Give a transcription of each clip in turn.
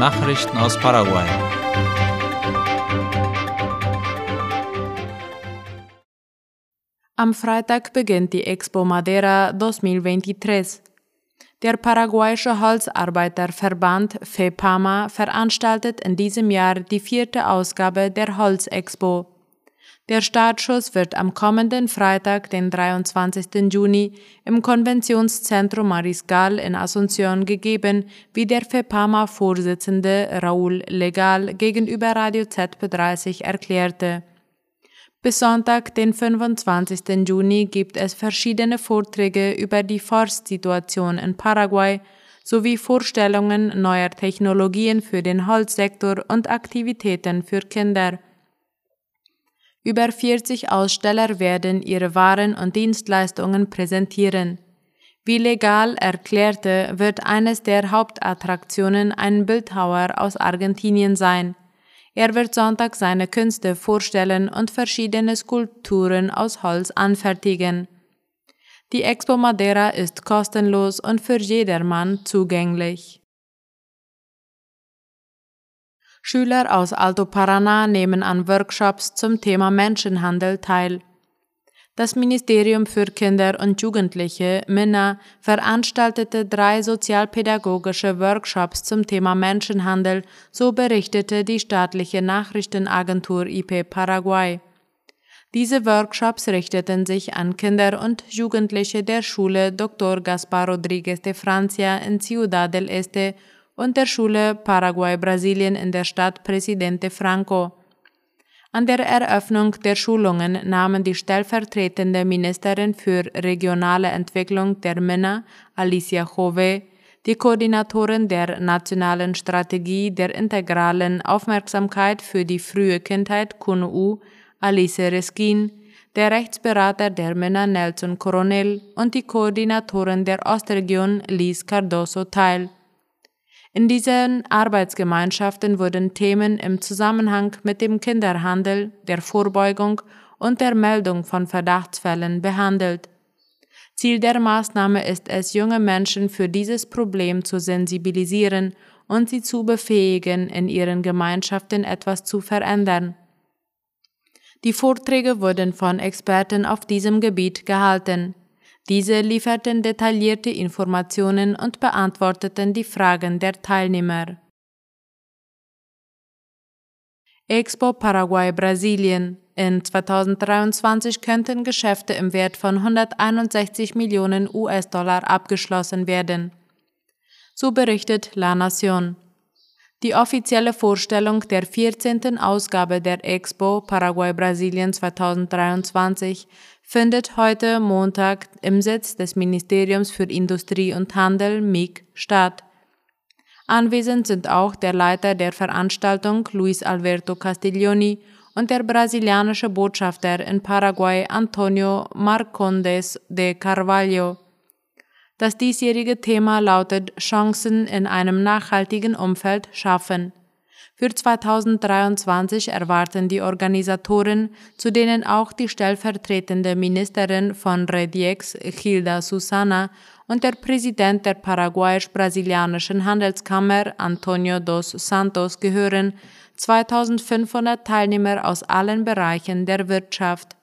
Nachrichten aus Paraguay. Am Freitag beginnt die Expo Madeira 2023. Der paraguayische Holzarbeiterverband FEPAMA veranstaltet in diesem Jahr die vierte Ausgabe der Holzexpo. Der Startschuss wird am kommenden Freitag, den 23. Juni, im Konventionszentrum Mariscal in Asunción gegeben, wie der FEPAMA-Vorsitzende Raúl Legal gegenüber Radio ZP30 erklärte. Bis Sonntag, den 25. Juni, gibt es verschiedene Vorträge über die Forstsituation in Paraguay sowie Vorstellungen neuer Technologien für den Holzsektor und Aktivitäten für Kinder. Über 40 Aussteller werden ihre Waren und Dienstleistungen präsentieren. Wie legal erklärte, wird eines der Hauptattraktionen ein Bildhauer aus Argentinien sein. Er wird Sonntag seine Künste vorstellen und verschiedene Skulpturen aus Holz anfertigen. Die Expo Madeira ist kostenlos und für jedermann zugänglich. Schüler aus Alto Paraná nehmen an Workshops zum Thema Menschenhandel teil. Das Ministerium für Kinder und Jugendliche, MINA, veranstaltete drei sozialpädagogische Workshops zum Thema Menschenhandel, so berichtete die staatliche Nachrichtenagentur IP Paraguay. Diese Workshops richteten sich an Kinder und Jugendliche der Schule Dr. Gaspar Rodriguez de Francia in Ciudad del Este und der Schule Paraguay Brasilien in der Stadt Presidente Franco. An der Eröffnung der Schulungen nahmen die stellvertretende Ministerin für regionale Entwicklung der Männer, Alicia Jove, die Koordinatorin der nationalen Strategie der integralen Aufmerksamkeit für die frühe Kindheit KUNU, Alice Reskin, der Rechtsberater der Männer Nelson Coronel und die Koordinatorin der Ostregion Liz Cardoso teil. In diesen Arbeitsgemeinschaften wurden Themen im Zusammenhang mit dem Kinderhandel, der Vorbeugung und der Meldung von Verdachtsfällen behandelt. Ziel der Maßnahme ist es, junge Menschen für dieses Problem zu sensibilisieren und sie zu befähigen, in ihren Gemeinschaften etwas zu verändern. Die Vorträge wurden von Experten auf diesem Gebiet gehalten. Diese lieferten detaillierte Informationen und beantworteten die Fragen der Teilnehmer. Expo Paraguay Brasilien in 2023 könnten Geschäfte im Wert von 161 Millionen US-Dollar abgeschlossen werden. So berichtet La Nación. Die offizielle Vorstellung der 14. Ausgabe der Expo Paraguay Brasilien 2023 findet heute Montag im Sitz des Ministeriums für Industrie und Handel MIG statt. Anwesend sind auch der Leiter der Veranstaltung Luis Alberto Castiglioni und der brasilianische Botschafter in Paraguay Antonio Marcondes de Carvalho. Das diesjährige Thema lautet Chancen in einem nachhaltigen Umfeld schaffen. Für 2023 erwarten die Organisatoren, zu denen auch die stellvertretende Ministerin von Rediex, Hilda Susana, und der Präsident der paraguayisch-brasilianischen Handelskammer, Antonio dos Santos, gehören, 2500 Teilnehmer aus allen Bereichen der Wirtschaft.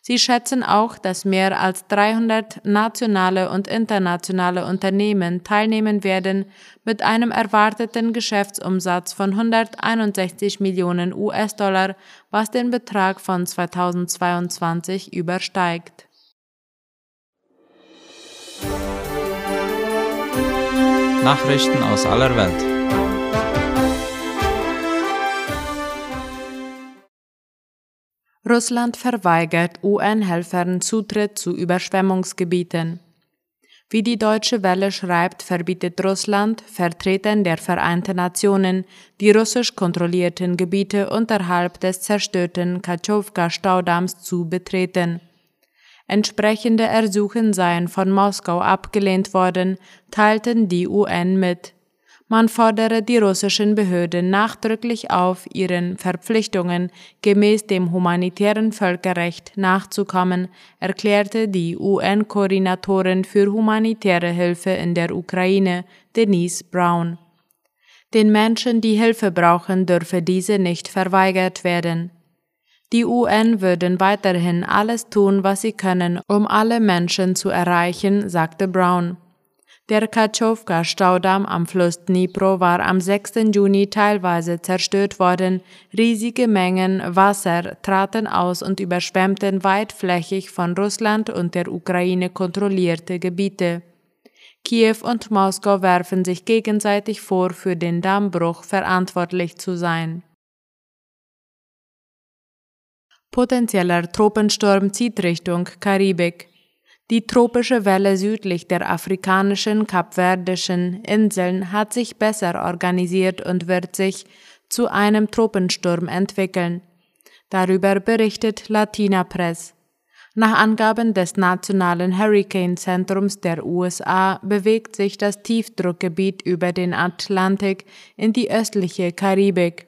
Sie schätzen auch, dass mehr als 300 nationale und internationale Unternehmen teilnehmen werden mit einem erwarteten Geschäftsumsatz von 161 Millionen US-Dollar, was den Betrag von 2022 übersteigt. Nachrichten aus aller Welt. Russland verweigert UN-Helfern Zutritt zu Überschwemmungsgebieten. Wie die Deutsche Welle schreibt, verbietet Russland Vertretern der Vereinten Nationen, die russisch kontrollierten Gebiete unterhalb des zerstörten Katschowka-Staudamms zu betreten. Entsprechende Ersuchen seien von Moskau abgelehnt worden, teilten die UN mit. Man fordere die russischen Behörden nachdrücklich auf, ihren Verpflichtungen gemäß dem humanitären Völkerrecht nachzukommen, erklärte die UN-Koordinatorin für humanitäre Hilfe in der Ukraine, Denise Brown. Den Menschen, die Hilfe brauchen, dürfe diese nicht verweigert werden. Die UN würden weiterhin alles tun, was sie können, um alle Menschen zu erreichen, sagte Brown. Der Katschowka-Staudamm am Fluss Dnipro war am 6. Juni teilweise zerstört worden. Riesige Mengen Wasser traten aus und überschwemmten weitflächig von Russland und der Ukraine kontrollierte Gebiete. Kiew und Moskau werfen sich gegenseitig vor, für den Dammbruch verantwortlich zu sein. Potenzieller Tropensturm zieht Richtung Karibik. Die tropische Welle südlich der afrikanischen kapverdischen Inseln hat sich besser organisiert und wird sich zu einem Tropensturm entwickeln. Darüber berichtet Latina Press. Nach Angaben des Nationalen Hurricane Zentrums der USA bewegt sich das Tiefdruckgebiet über den Atlantik in die östliche Karibik.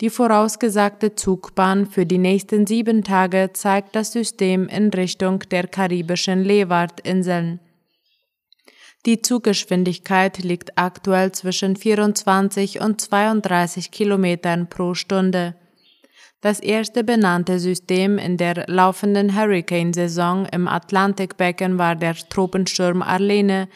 Die vorausgesagte Zugbahn für die nächsten sieben Tage zeigt das System in Richtung der karibischen Leeward-Inseln. Die Zuggeschwindigkeit liegt aktuell zwischen 24 und 32 Kilometern pro Stunde. Das erste benannte System in der laufenden Hurricane-Saison im Atlantikbecken war der Tropensturm Arlene,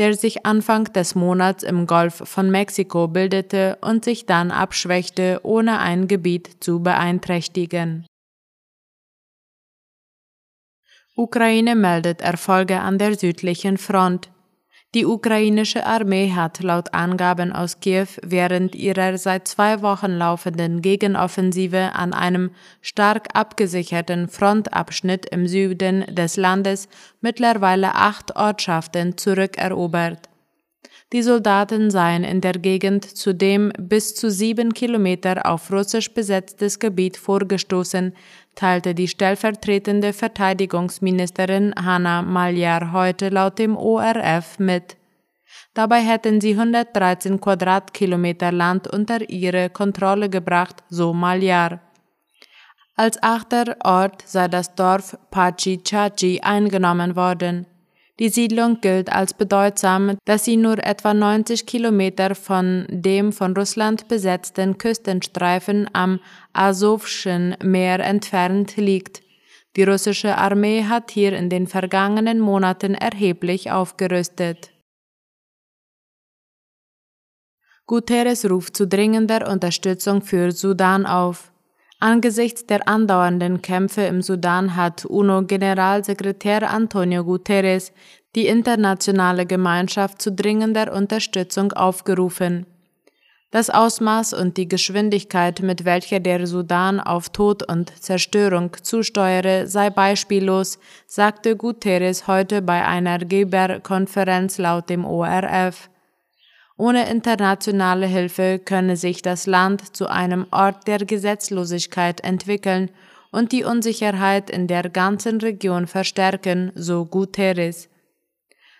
der sich Anfang des Monats im Golf von Mexiko bildete und sich dann abschwächte, ohne ein Gebiet zu beeinträchtigen. Ukraine meldet Erfolge an der südlichen Front. Die ukrainische Armee hat laut Angaben aus Kiew während ihrer seit zwei Wochen laufenden Gegenoffensive an einem stark abgesicherten Frontabschnitt im Süden des Landes mittlerweile acht Ortschaften zurückerobert. Die Soldaten seien in der Gegend zudem bis zu sieben Kilometer auf russisch besetztes Gebiet vorgestoßen, teilte die stellvertretende Verteidigungsministerin Hanna Maljar heute laut dem ORF mit. Dabei hätten sie 113 Quadratkilometer Land unter ihre Kontrolle gebracht, so Maljar. Als achter Ort sei das Dorf Pachichachi eingenommen worden. Die Siedlung gilt als bedeutsam, dass sie nur etwa 90 Kilometer von dem von Russland besetzten Küstenstreifen am Asowschen Meer entfernt liegt. Die russische Armee hat hier in den vergangenen Monaten erheblich aufgerüstet. Guterres ruft zu dringender Unterstützung für Sudan auf. Angesichts der andauernden Kämpfe im Sudan hat UNO-Generalsekretär Antonio Guterres die internationale Gemeinschaft zu dringender Unterstützung aufgerufen. Das Ausmaß und die Geschwindigkeit, mit welcher der Sudan auf Tod und Zerstörung zusteuere, sei beispiellos, sagte Guterres heute bei einer Geberkonferenz laut dem ORF. Ohne internationale Hilfe könne sich das Land zu einem Ort der Gesetzlosigkeit entwickeln und die Unsicherheit in der ganzen Region verstärken, so Guterres.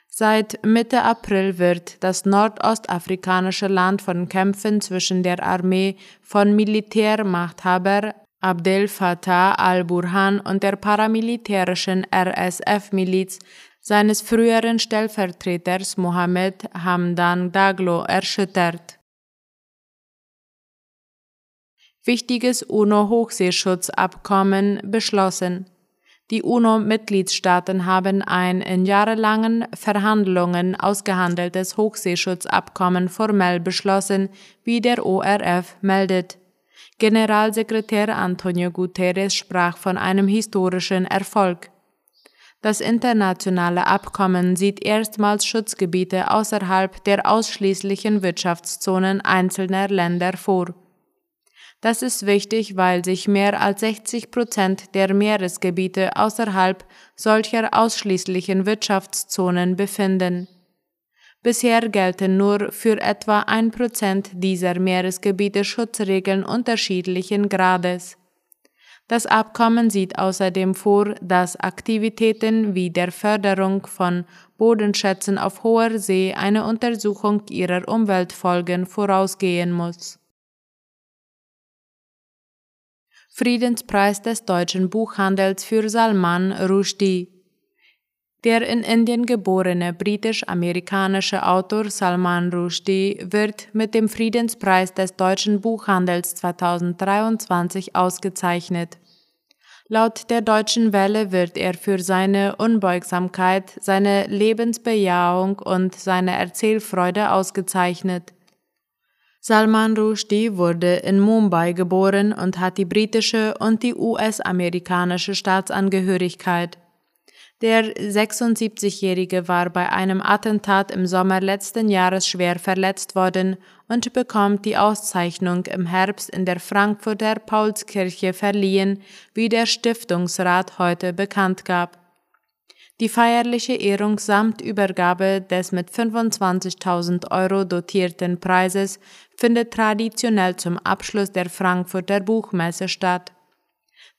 Seit Mitte April wird das nordostafrikanische Land von Kämpfen zwischen der Armee von Militärmachthaber Abdel Fattah al-Burhan und der paramilitärischen RSF-Miliz seines früheren Stellvertreters Mohammed Hamdan Daglo erschüttert. Wichtiges UNO-Hochseeschutzabkommen beschlossen. Die UNO-Mitgliedstaaten haben ein in jahrelangen Verhandlungen ausgehandeltes Hochseeschutzabkommen formell beschlossen, wie der ORF meldet. Generalsekretär Antonio Guterres sprach von einem historischen Erfolg. Das internationale Abkommen sieht erstmals Schutzgebiete außerhalb der ausschließlichen Wirtschaftszonen einzelner Länder vor. Das ist wichtig, weil sich mehr als 60 Prozent der Meeresgebiete außerhalb solcher ausschließlichen Wirtschaftszonen befinden. Bisher gelten nur für etwa ein Prozent dieser Meeresgebiete Schutzregeln unterschiedlichen Grades. Das Abkommen sieht außerdem vor, dass Aktivitäten wie der Förderung von Bodenschätzen auf hoher See eine Untersuchung ihrer Umweltfolgen vorausgehen muss. Friedenspreis des deutschen Buchhandels für Salman Rushdie Der in Indien geborene britisch-amerikanische Autor Salman Rushdie wird mit dem Friedenspreis des deutschen Buchhandels 2023 ausgezeichnet. Laut der Deutschen Welle wird er für seine Unbeugsamkeit, seine Lebensbejahung und seine Erzählfreude ausgezeichnet. Salman Rushdie wurde in Mumbai geboren und hat die britische und die US-amerikanische Staatsangehörigkeit. Der 76-Jährige war bei einem Attentat im Sommer letzten Jahres schwer verletzt worden und bekommt die Auszeichnung im Herbst in der Frankfurter Paulskirche verliehen, wie der Stiftungsrat heute bekannt gab. Die feierliche Ehrung samt Übergabe des mit 25.000 Euro dotierten Preises findet traditionell zum Abschluss der Frankfurter Buchmesse statt.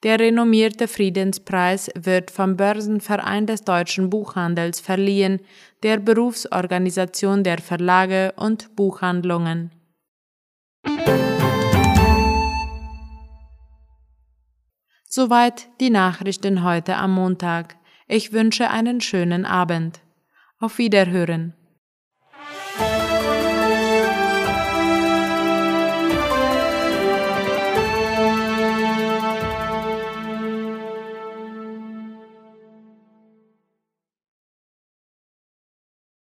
Der renommierte Friedenspreis wird vom Börsenverein des deutschen Buchhandels verliehen, der Berufsorganisation der Verlage und Buchhandlungen. Soweit die Nachrichten heute am Montag. Ich wünsche einen schönen Abend. Auf Wiederhören.